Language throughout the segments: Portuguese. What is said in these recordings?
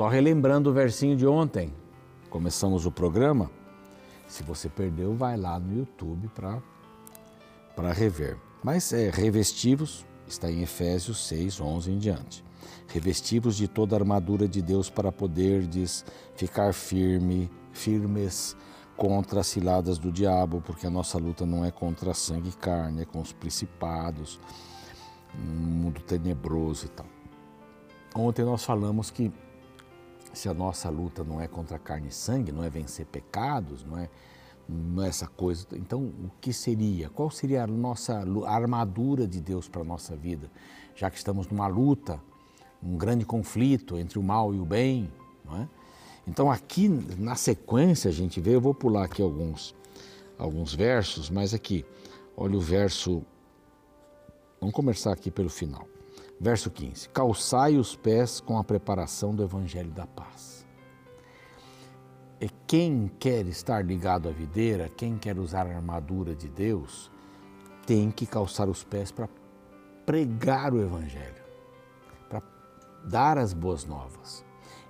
Só relembrando o versinho de ontem, começamos o programa. Se você perdeu, vai lá no YouTube para rever. Mas é revestivos, está em Efésios 6, 11 em diante. Revestivos de toda a armadura de Deus para poderdes ficar firme, firmes contra as ciladas do diabo, porque a nossa luta não é contra sangue e carne, é com os principados, um mundo tenebroso e tal. Ontem nós falamos que se a nossa luta não é contra carne e sangue, não é vencer pecados, não é, não é essa coisa. Então, o que seria? Qual seria a nossa armadura de Deus para a nossa vida? Já que estamos numa luta, um grande conflito entre o mal e o bem, não é? Então, aqui na sequência, a gente vê, eu vou pular aqui alguns, alguns versos, mas aqui, olha o verso. Vamos começar aqui pelo final. Verso 15: Calçai os pés com a preparação do evangelho da paz. E quem quer estar ligado à videira, quem quer usar a armadura de Deus, tem que calçar os pés para pregar o evangelho, para dar as boas novas.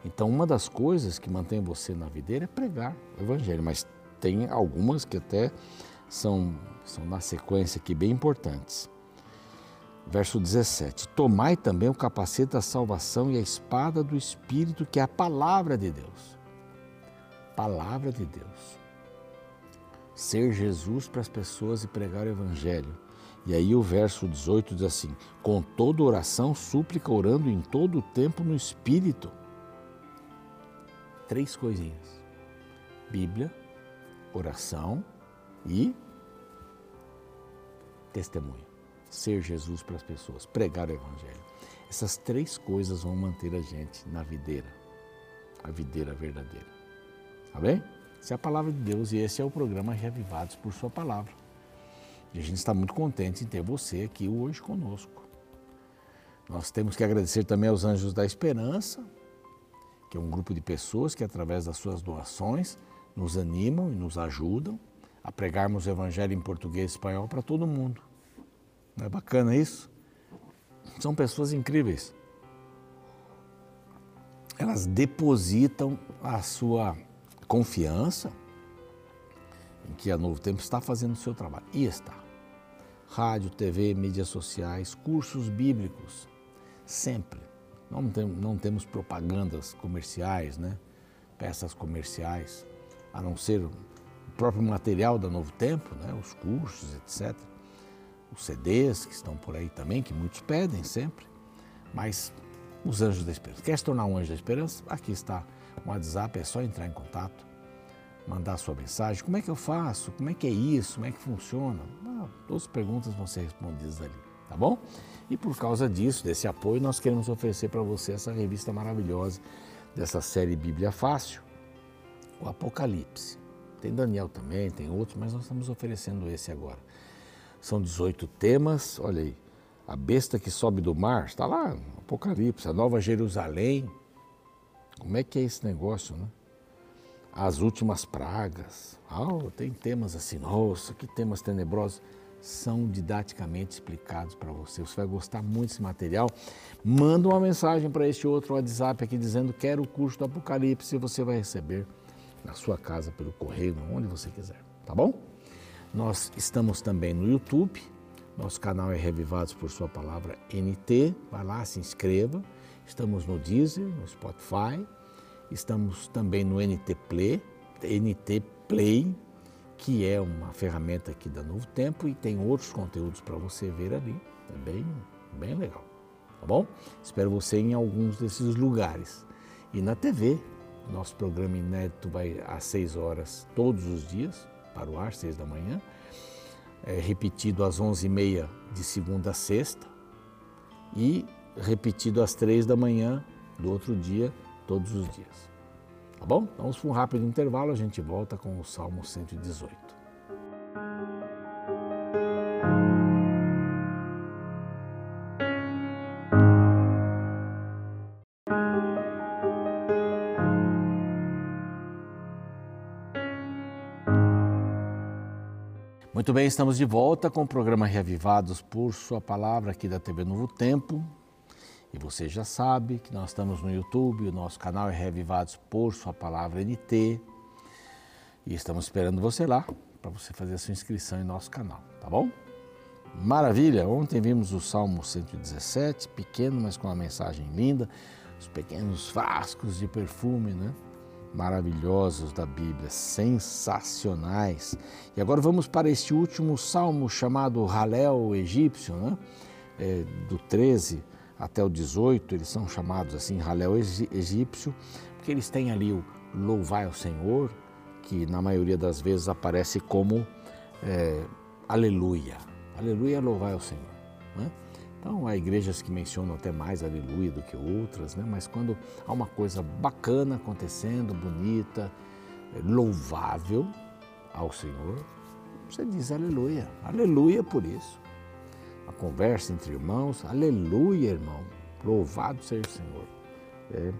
Então, uma das coisas que mantém você na videira é pregar o Evangelho, mas tem algumas que até são, são na sequência aqui bem importantes. Verso 17: Tomai também o capacete da salvação e a espada do Espírito, que é a palavra de Deus. Palavra de Deus. Ser Jesus para as pessoas e pregar o Evangelho. E aí o verso 18 diz assim: Com toda oração, súplica, orando em todo o tempo no Espírito três coisinhas: Bíblia, oração e testemunho. Ser Jesus para as pessoas, pregar o Evangelho. Essas três coisas vão manter a gente na videira, a videira verdadeira. Tá bem? Essa é a palavra de Deus e esse é o programa Reavivados por Sua Palavra. E a gente está muito contente em ter você aqui hoje conosco. Nós temos que agradecer também aos Anjos da Esperança que é um grupo de pessoas que, através das suas doações, nos animam e nos ajudam a pregarmos o Evangelho em português e espanhol para todo mundo. Não é bacana isso? São pessoas incríveis. Elas depositam a sua confiança em que a Novo Tempo está fazendo o seu trabalho. E está. Rádio, TV, mídias sociais, cursos bíblicos, sempre não, tem, não temos propagandas comerciais, né? peças comerciais, a não ser o próprio material da Novo Tempo, né? os cursos, etc. Os CDs que estão por aí também, que muitos pedem sempre, mas os Anjos da Esperança. Quer se tornar um Anjo da Esperança? Aqui está o WhatsApp, é só entrar em contato, mandar sua mensagem. Como é que eu faço? Como é que é isso? Como é que funciona? Ah, todas as perguntas vão ser respondidas ali, tá bom? E por causa disso, desse apoio, nós queremos oferecer para você essa revista maravilhosa dessa série Bíblia Fácil, o Apocalipse. Tem Daniel também, tem outros, mas nós estamos oferecendo esse agora. São 18 temas, olha aí. A besta que sobe do mar, está lá, Apocalipse, a Nova Jerusalém. Como é que é esse negócio, né? As últimas pragas. Oh, tem temas assim, nossa, que temas tenebrosos são didaticamente explicados para você. Você vai gostar muito desse material. Manda uma mensagem para este outro WhatsApp aqui dizendo quero o curso do Apocalipse e você vai receber na sua casa pelo correio, onde você quiser, tá bom? Nós estamos também no YouTube. Nosso canal é Revivados por Sua Palavra NT. Vai lá, se inscreva. Estamos no Deezer, no Spotify. Estamos também no NT Play, NT Play, que é uma ferramenta aqui da Novo Tempo e tem outros conteúdos para você ver ali. É bem, bem legal. Tá bom? Espero você em alguns desses lugares. E na TV, nosso programa inédito vai às 6 horas todos os dias, para o ar, 6 da manhã. É repetido às 11h30 de segunda a sexta. E repetido às 3 da manhã do outro dia, todos os dias. Tá bom? Vamos para um rápido intervalo, a gente volta com o Salmo 118. Muito bem, estamos de volta com o programa Reavivados por Sua Palavra aqui da TV Novo Tempo. E você já sabe que nós estamos no YouTube, o nosso canal é Revivados por Sua Palavra NT. E estamos esperando você lá para você fazer a sua inscrição em nosso canal, tá bom? Maravilha! Ontem vimos o Salmo 117, pequeno, mas com uma mensagem linda, os pequenos frascos de perfume, né? Maravilhosos da Bíblia, sensacionais. E agora vamos para este último salmo chamado Halel egípcio, né? É, do 13 até o 18, eles são chamados assim, Halel egípcio, porque eles têm ali o louvai ao Senhor, que na maioria das vezes aparece como é, aleluia. Aleluia, louvai ao Senhor. Né? Então, há igrejas que mencionam até mais aleluia do que outras, né? mas quando há uma coisa bacana acontecendo, bonita, louvável ao Senhor, você diz aleluia, aleluia por isso a conversa entre irmãos. Aleluia, irmão. Louvado seja o Senhor. É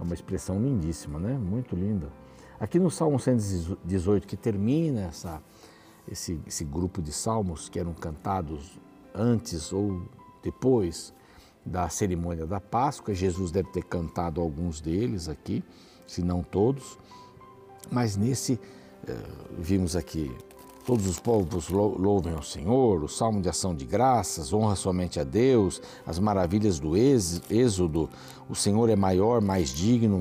uma expressão lindíssima, né? Muito linda. Aqui no Salmo 118, que termina essa, esse, esse grupo de salmos que eram cantados antes ou depois da cerimônia da Páscoa, Jesus deve ter cantado alguns deles aqui, se não todos, mas nesse, eh, vimos aqui Todos os povos louvem ao Senhor, o salmo de ação de graças, honra somente a Deus, as maravilhas do êxodo, o Senhor é maior, mais digno,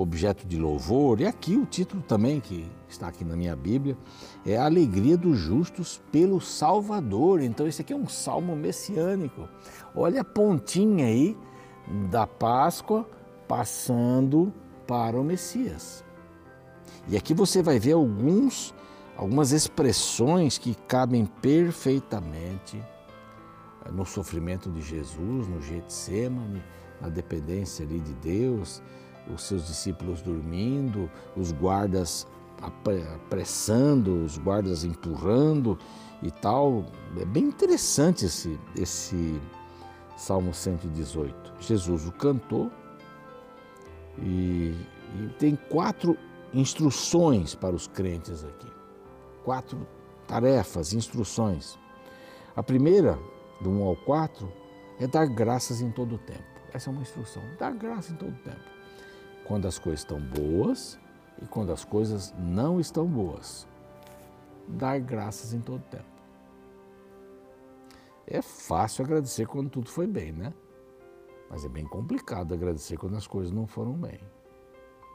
objeto de louvor. E aqui o título também, que está aqui na minha Bíblia, é a alegria dos justos pelo Salvador. Então, esse aqui é um salmo messiânico. Olha a pontinha aí da Páscoa passando para o Messias. E aqui você vai ver alguns algumas expressões que cabem perfeitamente no sofrimento de Jesus, no Getsemane, na dependência ali de Deus, os seus discípulos dormindo, os guardas apressando, os guardas empurrando e tal. É bem interessante esse, esse Salmo 118. Jesus o cantou e, e tem quatro instruções para os crentes aqui quatro tarefas, instruções. A primeira, do 1 ao 4, é dar graças em todo o tempo. Essa é uma instrução, dar graças em todo o tempo. Quando as coisas estão boas e quando as coisas não estão boas. Dar graças em todo tempo. É fácil agradecer quando tudo foi bem, né? Mas é bem complicado agradecer quando as coisas não foram bem.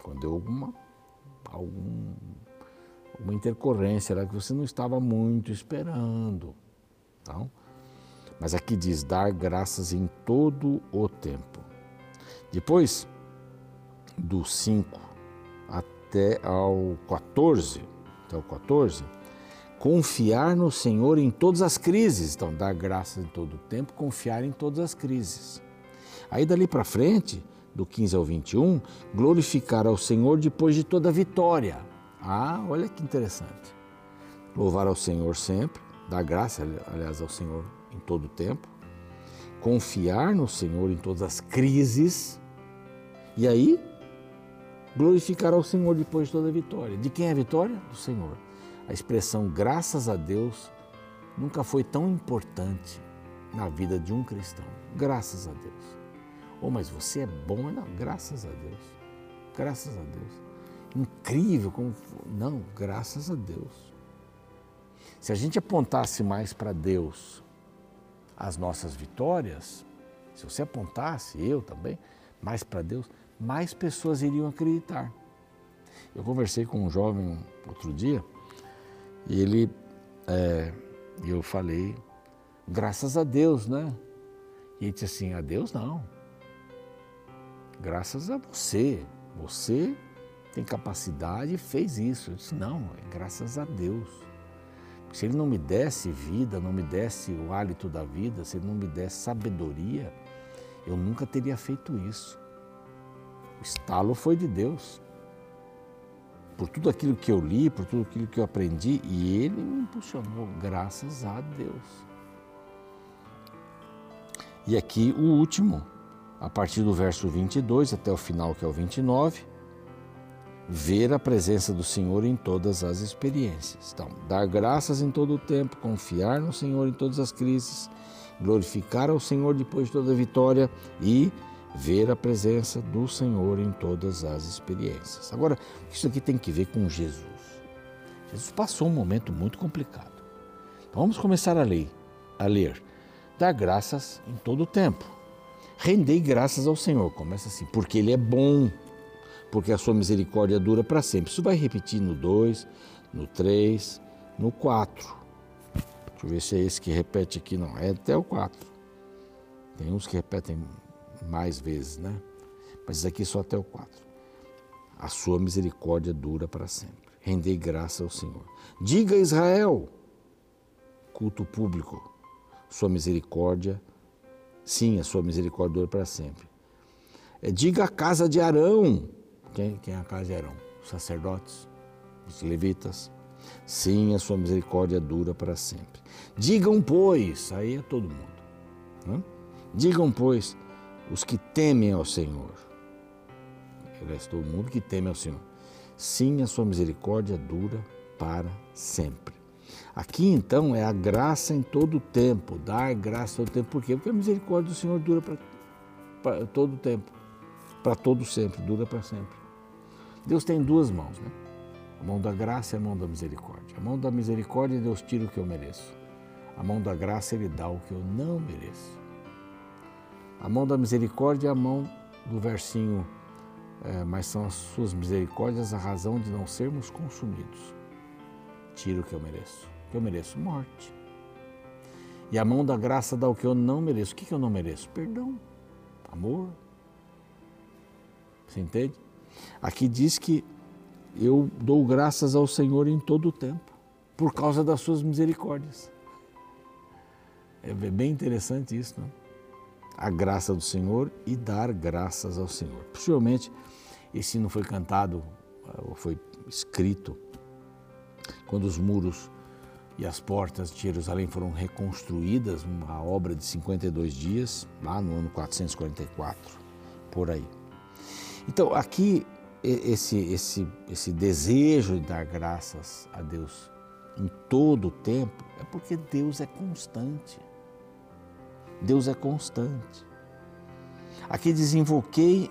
Quando deu alguma, algum uma intercorrência lá que você não estava muito esperando. Então, mas aqui diz dar graças em todo o tempo. Depois, do 5 até ao 14, até o 14, confiar no Senhor em todas as crises. Então, dar graças em todo o tempo, confiar em todas as crises. Aí dali para frente, do 15 ao 21, glorificar ao Senhor depois de toda vitória. Ah, olha que interessante. Louvar ao Senhor sempre, dar graça, aliás, ao Senhor em todo o tempo, confiar no Senhor em todas as crises, e aí glorificar ao Senhor depois de toda a vitória. De quem é a vitória? Do Senhor. A expressão graças a Deus nunca foi tão importante na vida de um cristão. Graças a Deus. Oh, mas você é bom? Não, graças a Deus. Graças a Deus incrível. Como... Não, graças a Deus. Se a gente apontasse mais para Deus as nossas vitórias, se você apontasse, eu também, mais para Deus, mais pessoas iriam acreditar. Eu conversei com um jovem outro dia e ele, é, eu falei, graças a Deus, né? E ele disse assim: a Deus não. Graças a você. Você tem capacidade e fez isso. Eu disse, não, é graças a Deus. Se Ele não me desse vida, não me desse o hálito da vida, se Ele não me desse sabedoria, eu nunca teria feito isso. O estalo foi de Deus. Por tudo aquilo que eu li, por tudo aquilo que eu aprendi, e Ele me impulsionou, graças a Deus. E aqui o último, a partir do verso 22 até o final, que é o 29, ver a presença do Senhor em todas as experiências. Então, dar graças em todo o tempo, confiar no Senhor em todas as crises glorificar ao Senhor depois de toda a vitória e ver a presença do Senhor em todas as experiências. Agora, isso aqui tem que ver com Jesus. Jesus passou um momento muito complicado. Então, vamos começar a ler, a ler. Dar graças em todo o tempo. Rendei graças ao Senhor. Começa assim, porque Ele é bom, porque a sua misericórdia dura para sempre. Isso vai repetir no 2, no 3, no 4. Deixa eu ver se é esse que repete aqui, não. É até o 4. Tem uns que repetem mais vezes, né? Mas isso aqui só até o 4. A sua misericórdia dura para sempre. Rendei graça ao Senhor. Diga a Israel, culto público, sua misericórdia, sim, a sua misericórdia dura para sempre. É, diga a casa de Arão, quem, quem é a casa de Arão? Os sacerdotes, os levitas. Sim, a sua misericórdia dura para sempre. Digam, pois, aí é todo mundo. Né? Digam, pois, os que temem ao Senhor. Aliás, todo mundo que teme ao Senhor. Sim, a sua misericórdia dura para sempre. Aqui então é a graça em todo o tempo, dar graça todo o tempo. Por quê? Porque a misericórdia do Senhor dura para todo o tempo, para todo sempre, dura para sempre. Deus tem duas mãos, né? A mão da graça e a mão da misericórdia. A mão da misericórdia, Deus tira o que eu mereço. A mão da graça, Ele dá o que eu não mereço. A mão da misericórdia é a mão do versinho, é, mas são as suas misericórdias a razão de não sermos consumidos. Tira o que eu mereço. Que eu mereço? Morte. E a mão da graça dá o que eu não mereço. O que eu não mereço? Perdão, amor. Você entende? Aqui diz que eu dou graças ao Senhor em todo o tempo, por causa das suas misericórdias. É bem interessante isso, não? A graça do Senhor e dar graças ao Senhor. Possivelmente esse hino foi cantado ou foi escrito quando os muros e as portas de Jerusalém foram reconstruídas, uma obra de 52 dias, lá no ano 444, por aí. Então, aqui, esse, esse, esse desejo de dar graças a Deus em todo o tempo é porque Deus é constante. Deus é constante. Aqui desinvoquei,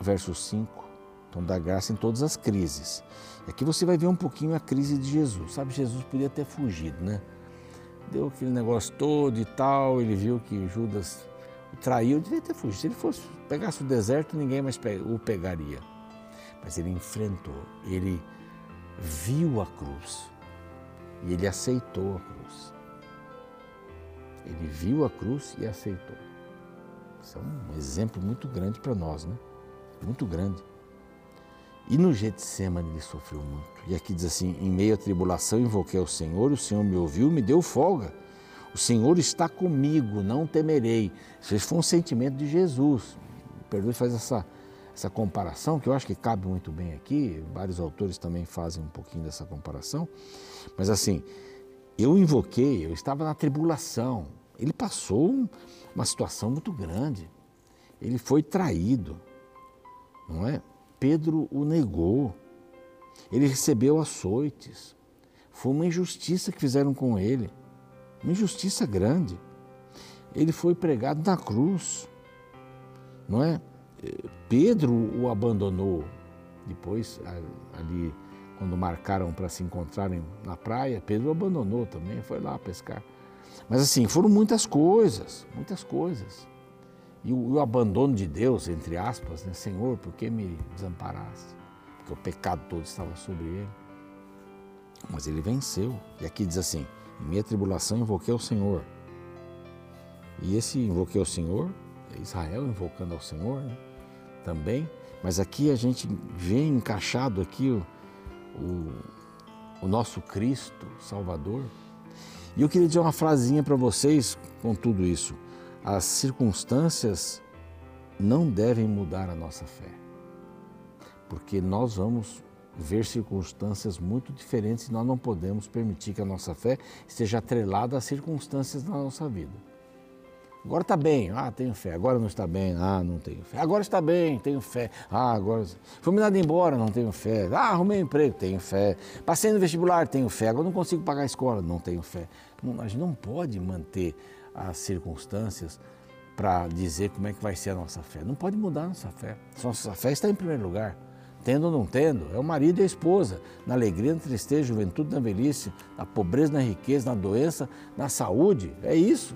verso 5, então dá graça em todas as crises. E aqui você vai ver um pouquinho a crise de Jesus. Sabe, Jesus podia ter fugido, né? Deu aquele negócio todo e tal, ele viu que Judas o traiu, devia ter fugido. Se ele fosse, pegasse o deserto, ninguém mais o pegaria. Mas ele enfrentou, ele viu a cruz e ele aceitou a cruz. Ele viu a cruz e aceitou. Isso é um exemplo muito grande para nós, né? Muito grande. E no Getsemane ele sofreu muito. E aqui diz assim: em meio à tribulação invoquei ao Senhor, o Senhor me ouviu, me deu folga. O Senhor está comigo, não temerei. Isso foi um sentimento de Jesus. Perdoe faz essa, essa comparação, que eu acho que cabe muito bem aqui. Vários autores também fazem um pouquinho dessa comparação. Mas assim, eu invoquei, eu estava na tribulação. Ele passou uma situação muito grande. Ele foi traído, não é? Pedro o negou. Ele recebeu açoites. Foi uma injustiça que fizeram com ele. Uma injustiça grande. Ele foi pregado na cruz, não é? Pedro o abandonou. Depois, ali, quando marcaram para se encontrarem na praia, Pedro abandonou também, foi lá pescar. Mas assim, foram muitas coisas, muitas coisas. E o, o abandono de Deus, entre aspas, né? Senhor, por que me desamparaste? Porque o pecado todo estava sobre ele. Mas ele venceu. E aqui diz assim: em minha tribulação invoquei ao Senhor. E esse invoquei ao Senhor, é Israel invocando ao Senhor né? também. Mas aqui a gente vê encaixado aqui o, o, nosso Cristo Salvador. E eu queria dizer uma frasinha para vocês com tudo isso. As circunstâncias não devem mudar a nossa fé, porque nós vamos ver circunstâncias muito diferentes e nós não podemos permitir que a nossa fé esteja atrelada às circunstâncias da nossa vida. Agora está bem, ah, tenho fé. Agora não está bem, ah, não tenho fé. Agora está bem, tenho fé. Ah, agora fui mandado embora, não tenho fé. Ah, arrumei um emprego, tenho fé. Passei no vestibular, tenho fé. Agora não consigo pagar a escola, não tenho fé. Não, a gente não pode manter as circunstâncias para dizer como é que vai ser a nossa fé. Não pode mudar a nossa fé. Nossa fé está em primeiro lugar. Tendo ou não tendo, é o marido e a esposa, na alegria, na tristeza, juventude, na velhice, na pobreza, na riqueza, na doença, na saúde. É isso.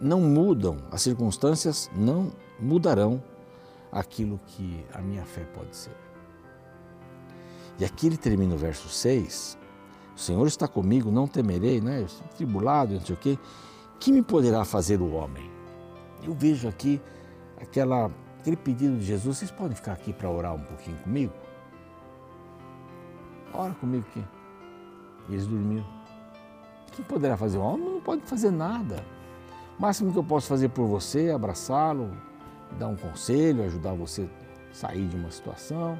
Não mudam, as circunstâncias não mudarão aquilo que a minha fé pode ser. E aqui ele termina o verso 6. O Senhor está comigo, não temerei, né? Tribulado, não sei o quê. Que me poderá fazer o homem? Eu vejo aqui aquela, aquele pedido de Jesus. Vocês podem ficar aqui para orar um pouquinho comigo? Ora comigo aqui. Eles dormiram. Que poderá fazer o homem? Não pode fazer nada. O máximo que eu posso fazer por você é abraçá-lo, dar um conselho, ajudar você a sair de uma situação.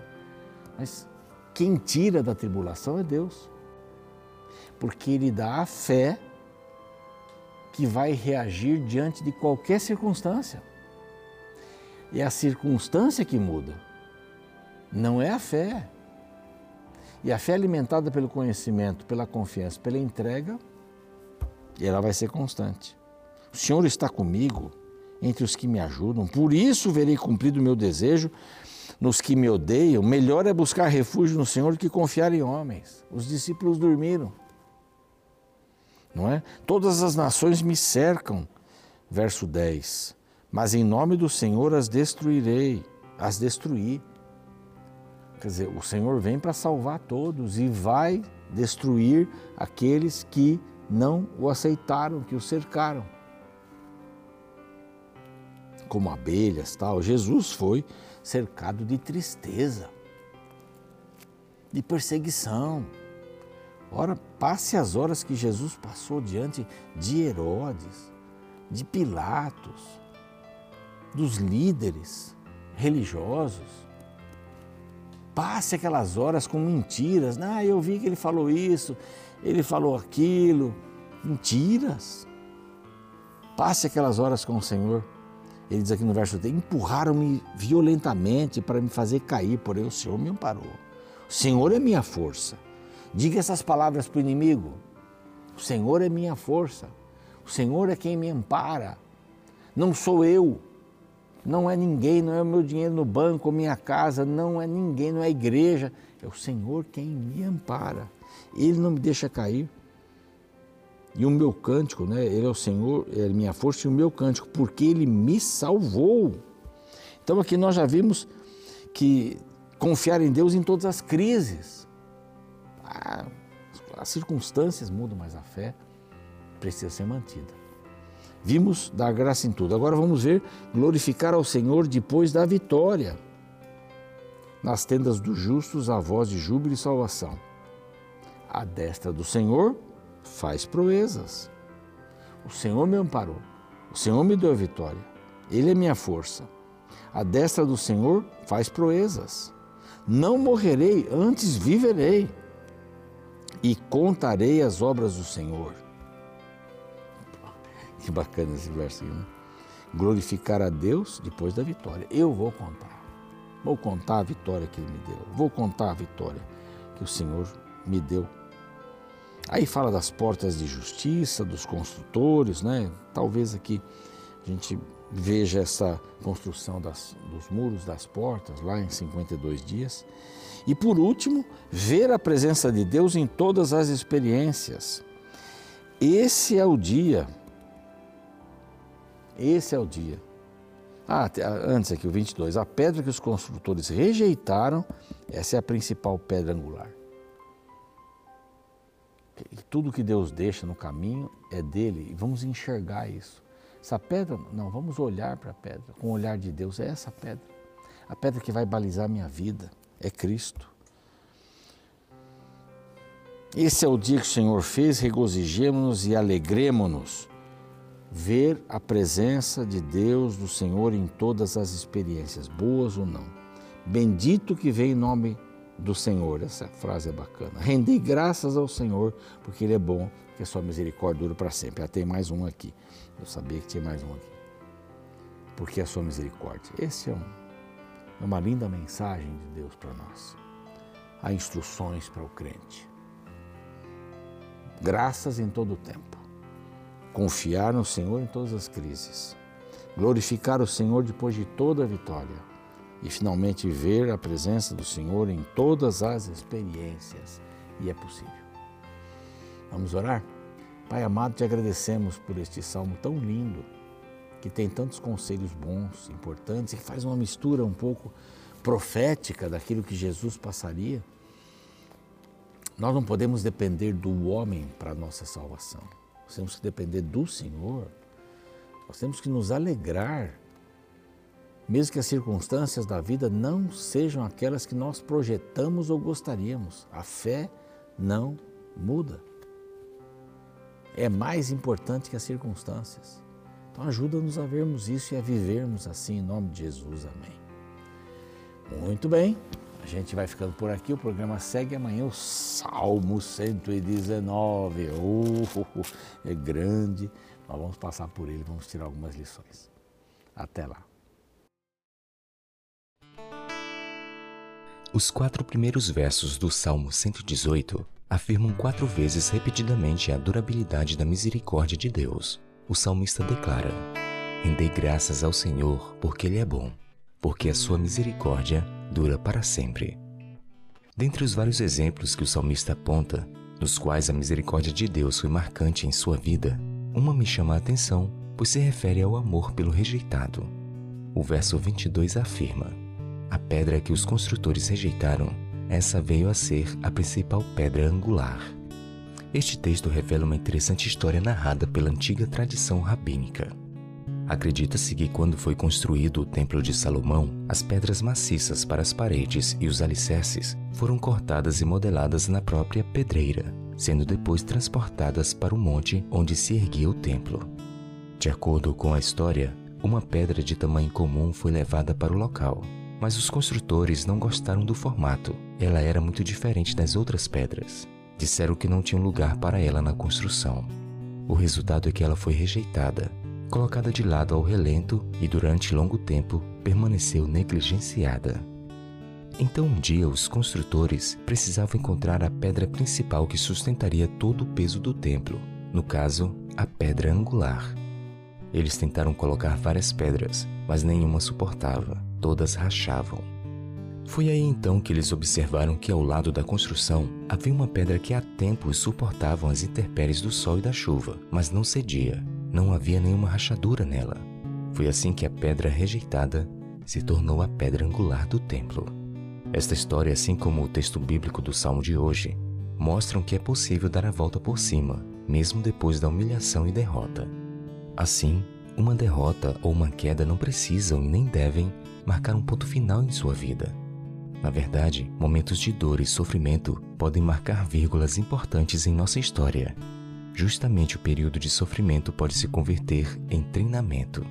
Mas quem tira da tribulação é Deus. Porque Ele dá a fé que vai reagir diante de qualquer circunstância. É a circunstância que muda, não é a fé. E a fé alimentada pelo conhecimento, pela confiança, pela entrega, ela vai ser constante. O Senhor está comigo entre os que me ajudam, por isso verei cumprido o meu desejo nos que me odeiam. Melhor é buscar refúgio no Senhor que confiar em homens. Os discípulos dormiram. Não é? Todas as nações me cercam. Verso 10. Mas em nome do Senhor as destruirei, as destruí. Quer dizer, o Senhor vem para salvar todos e vai destruir aqueles que não o aceitaram, que o cercaram como abelhas, tal. Jesus foi cercado de tristeza, de perseguição. Ora, passe as horas que Jesus passou diante de Herodes, de Pilatos, dos líderes religiosos. Passe aquelas horas com mentiras. Ah, eu vi que ele falou isso, ele falou aquilo. Mentiras. Passe aquelas horas com o Senhor ele diz aqui no verso 3: empurraram-me violentamente para me fazer cair, porém o Senhor me amparou. O Senhor é minha força. Diga essas palavras para o inimigo. O Senhor é minha força. O Senhor é quem me ampara. Não sou eu. Não é ninguém, não é o meu dinheiro no banco, minha casa, não é ninguém, não é a igreja. É o Senhor quem me ampara. Ele não me deixa cair. E o meu cântico, né? Ele é o Senhor, é minha força e o meu cântico, porque Ele me salvou. Então aqui nós já vimos que confiar em Deus em todas as crises. Ah, as circunstâncias mudam, mas a fé precisa ser mantida. Vimos dar graça em tudo. Agora vamos ver glorificar ao Senhor depois da vitória. Nas tendas dos justos, a voz de júbilo e salvação. A destra do Senhor faz proezas. O Senhor me amparou, o Senhor me deu a vitória, Ele é minha força. A destra do Senhor faz proezas. Não morrerei, antes viverei e contarei as obras do Senhor. Que bacana esse versículo, né? Glorificar a Deus depois da vitória. Eu vou contar. Vou contar a vitória que Ele me deu. Vou contar a vitória que o Senhor me deu Aí fala das portas de justiça, dos construtores, né? Talvez aqui a gente veja essa construção das, dos muros das portas lá em 52 dias. E por último, ver a presença de Deus em todas as experiências. Esse é o dia. Esse é o dia. Ah, antes aqui, o 22. A pedra que os construtores rejeitaram, essa é a principal pedra angular tudo que Deus deixa no caminho é dele e vamos enxergar isso. Essa pedra, não, vamos olhar para a pedra com o olhar de Deus. É essa pedra. A pedra que vai balizar minha vida é Cristo. Esse é o dia que o Senhor fez, regozijemos-nos e alegremos-nos. Ver a presença de Deus, do Senhor, em todas as experiências, boas ou não. Bendito que vem em nome do Senhor. Essa frase é bacana. Rendei graças ao Senhor, porque Ele é bom, que a sua misericórdia dura para sempre. Ah, tem mais um aqui. Eu sabia que tinha mais um aqui. Porque a sua misericórdia. Esse é, um, é uma linda mensagem de Deus para nós. Há instruções para o crente. Graças em todo o tempo. confiar no Senhor em todas as crises, glorificar o Senhor depois de toda a vitória e finalmente ver a presença do Senhor em todas as experiências. E é possível. Vamos orar? Pai amado, te agradecemos por este salmo tão lindo, que tem tantos conselhos bons, importantes, e que faz uma mistura um pouco profética daquilo que Jesus passaria. Nós não podemos depender do homem para a nossa salvação. Nós temos que depender do Senhor. Nós temos que nos alegrar mesmo que as circunstâncias da vida não sejam aquelas que nós projetamos ou gostaríamos. A fé não muda. É mais importante que as circunstâncias. Então ajuda-nos a vermos isso e a vivermos assim em nome de Jesus. Amém. Muito bem. A gente vai ficando por aqui. O programa segue amanhã o Salmo 119. Oh, é grande. Nós vamos passar por ele, vamos tirar algumas lições. Até lá. Os quatro primeiros versos do Salmo 118 afirmam quatro vezes repetidamente a durabilidade da misericórdia de Deus. O salmista declara: Rendei graças ao Senhor, porque Ele é bom, porque a sua misericórdia dura para sempre. Dentre os vários exemplos que o salmista aponta, nos quais a misericórdia de Deus foi marcante em sua vida, uma me chama a atenção, pois se refere ao amor pelo rejeitado. O verso 22 afirma: a pedra que os construtores rejeitaram, essa veio a ser a principal pedra angular. Este texto revela uma interessante história narrada pela antiga tradição rabínica. Acredita-se que quando foi construído o Templo de Salomão, as pedras maciças para as paredes e os alicerces foram cortadas e modeladas na própria pedreira, sendo depois transportadas para o monte onde se erguia o templo. De acordo com a história, uma pedra de tamanho comum foi levada para o local, mas os construtores não gostaram do formato. Ela era muito diferente das outras pedras. Disseram que não tinha lugar para ela na construção. O resultado é que ela foi rejeitada, colocada de lado ao relento e durante longo tempo permaneceu negligenciada. Então um dia os construtores precisavam encontrar a pedra principal que sustentaria todo o peso do templo, no caso, a pedra angular. Eles tentaram colocar várias pedras, mas nenhuma suportava todas rachavam. Foi aí então que eles observaram que ao lado da construção havia uma pedra que há tempos suportavam as intempéries do sol e da chuva, mas não cedia. Não havia nenhuma rachadura nela. Foi assim que a pedra rejeitada se tornou a pedra angular do templo. Esta história, assim como o texto bíblico do salmo de hoje, mostram que é possível dar a volta por cima, mesmo depois da humilhação e derrota. Assim, uma derrota ou uma queda não precisam e nem devem marcar um ponto final em sua vida. Na verdade, momentos de dor e sofrimento podem marcar vírgulas importantes em nossa história. Justamente o período de sofrimento pode se converter em treinamento.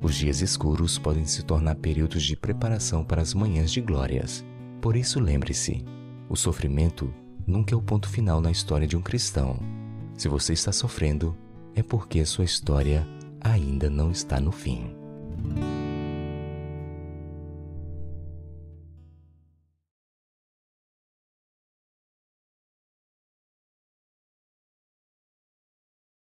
Os dias escuros podem se tornar períodos de preparação para as manhãs de glórias. Por isso, lembre-se: o sofrimento nunca é o ponto final na história de um cristão. Se você está sofrendo, é porque a sua história ainda não está no fim.